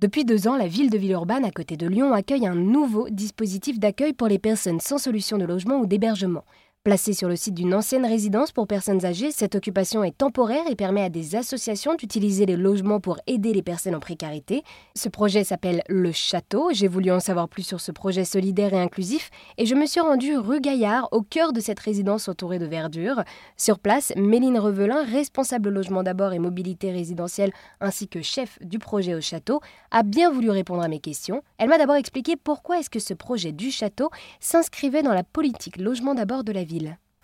Depuis deux ans, la ville de Villeurbanne, à côté de Lyon, accueille un nouveau dispositif d'accueil pour les personnes sans solution de logement ou d'hébergement. Placée sur le site d'une ancienne résidence pour personnes âgées, cette occupation est temporaire et permet à des associations d'utiliser les logements pour aider les personnes en précarité. Ce projet s'appelle Le Château. J'ai voulu en savoir plus sur ce projet solidaire et inclusif et je me suis rendue rue Gaillard, au cœur de cette résidence entourée de verdure. Sur place, Méline Revelin, responsable logement d'abord et mobilité résidentielle ainsi que chef du projet au château, a bien voulu répondre à mes questions. Elle m'a d'abord expliqué pourquoi est-ce que ce projet du château s'inscrivait dans la politique logement d'abord de la ville.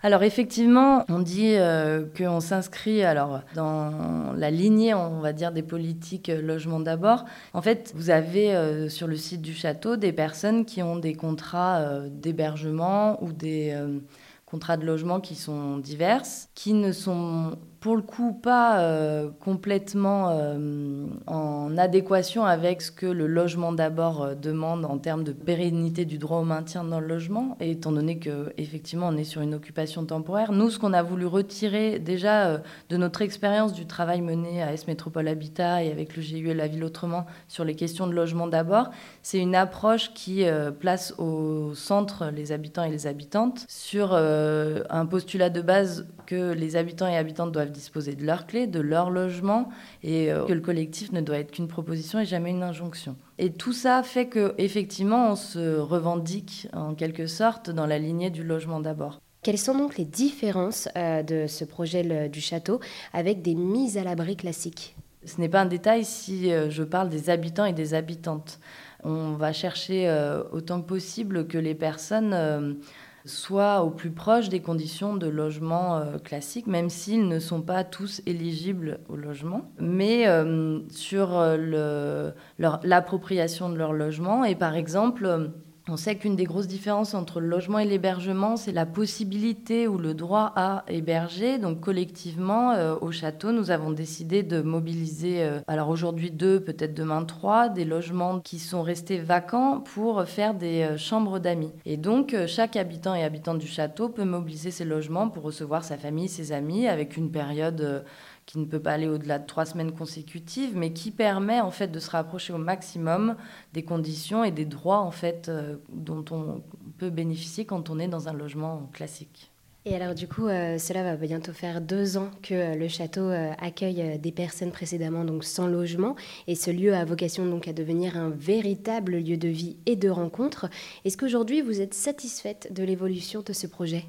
Alors effectivement, on dit euh, qu'on s'inscrit alors dans la lignée, on va dire, des politiques euh, logement d'abord. En fait, vous avez euh, sur le site du château des personnes qui ont des contrats d'hébergement ou des contrats de logement qui sont diverses, qui ne sont pour le coup pas euh, complètement euh, en adéquation avec ce que le logement d'abord euh, demande en termes de pérennité du droit au maintien dans le logement, et étant donné que effectivement on est sur une occupation temporaire. Nous, ce qu'on a voulu retirer déjà de notre expérience du travail mené à S Métropole Habitat et avec le GUE La Ville Autrement sur les questions de logement d'abord, c'est une approche qui place au centre les habitants et les habitantes sur un postulat de base que les habitants et habitantes doivent disposer de leurs clés, de leur logement, et euh, que le collectif ne doit être qu'une proposition et jamais une injonction. Et tout ça fait que effectivement, on se revendique en quelque sorte dans la lignée du logement d'abord. Quelles sont donc les différences euh, de ce projet du château avec des mises à l'abri classiques? Ce n'est pas un détail si euh, je parle des habitants et des habitantes. On va chercher autant que possible que les personnes soit au plus proche des conditions de logement euh, classique, même s'ils ne sont pas tous éligibles au logement, mais euh, sur euh, l'appropriation de leur logement. Et par exemple, on sait qu'une des grosses différences entre le logement et l'hébergement, c'est la possibilité ou le droit à héberger. Donc collectivement, euh, au château, nous avons décidé de mobiliser, euh, alors aujourd'hui deux, peut-être demain trois, des logements qui sont restés vacants pour faire des euh, chambres d'amis. Et donc chaque habitant et habitante du château peut mobiliser ses logements pour recevoir sa famille, ses amis, avec une période qui ne peut pas aller au-delà de trois semaines consécutives, mais qui permet en fait de se rapprocher au maximum des conditions et des droits en fait euh, dont on peut bénéficier quand on est dans un logement classique. Et alors du coup, euh, cela va bientôt faire deux ans que euh, le château accueille des personnes précédemment donc sans logement, et ce lieu a vocation donc à devenir un véritable lieu de vie et de rencontre. Est-ce qu'aujourd'hui vous êtes satisfaite de l'évolution de ce projet?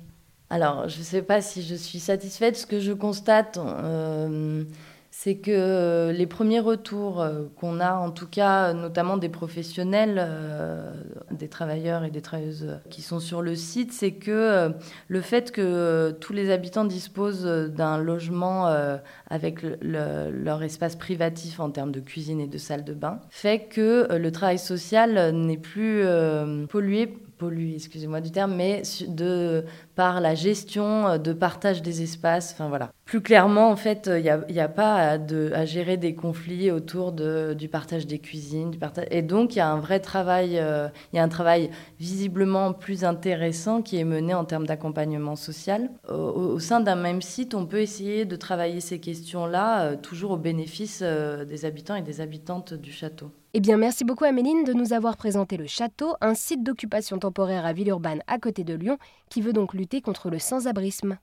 Alors, je ne sais pas si je suis satisfaite. Ce que je constate, euh, c'est que les premiers retours euh, qu'on a, en tout cas, notamment des professionnels, euh, des travailleurs et des travailleuses qui sont sur le site, c'est que le fait que tous les habitants disposent d'un logement avec leur espace privatif en termes de cuisine et de salle de bain fait que le travail social n'est plus pollué pollué, excusez-moi du terme, mais de, par la gestion euh, de partage des espaces. Enfin voilà. Plus clairement, en fait, il n'y a, pas à, de, gérer des conflits autour du partage des cuisines. Du partage... Et donc, il y a un vrai travail, euh, il y a un travail visiblement plus intéressant qui est mené en termes d'accompagnement social. Au, sein d'un même site, on peut essayer de travailler ces questions-là, euh, toujours au bénéfice des habitants et des habitantes du château. Eh bien, merci beaucoup Améline de nous avoir présenté le château, un site d'occupation temporaire à Villeurbanne à côté de Lyon, qui veut donc lutter contre le sans-abrisme.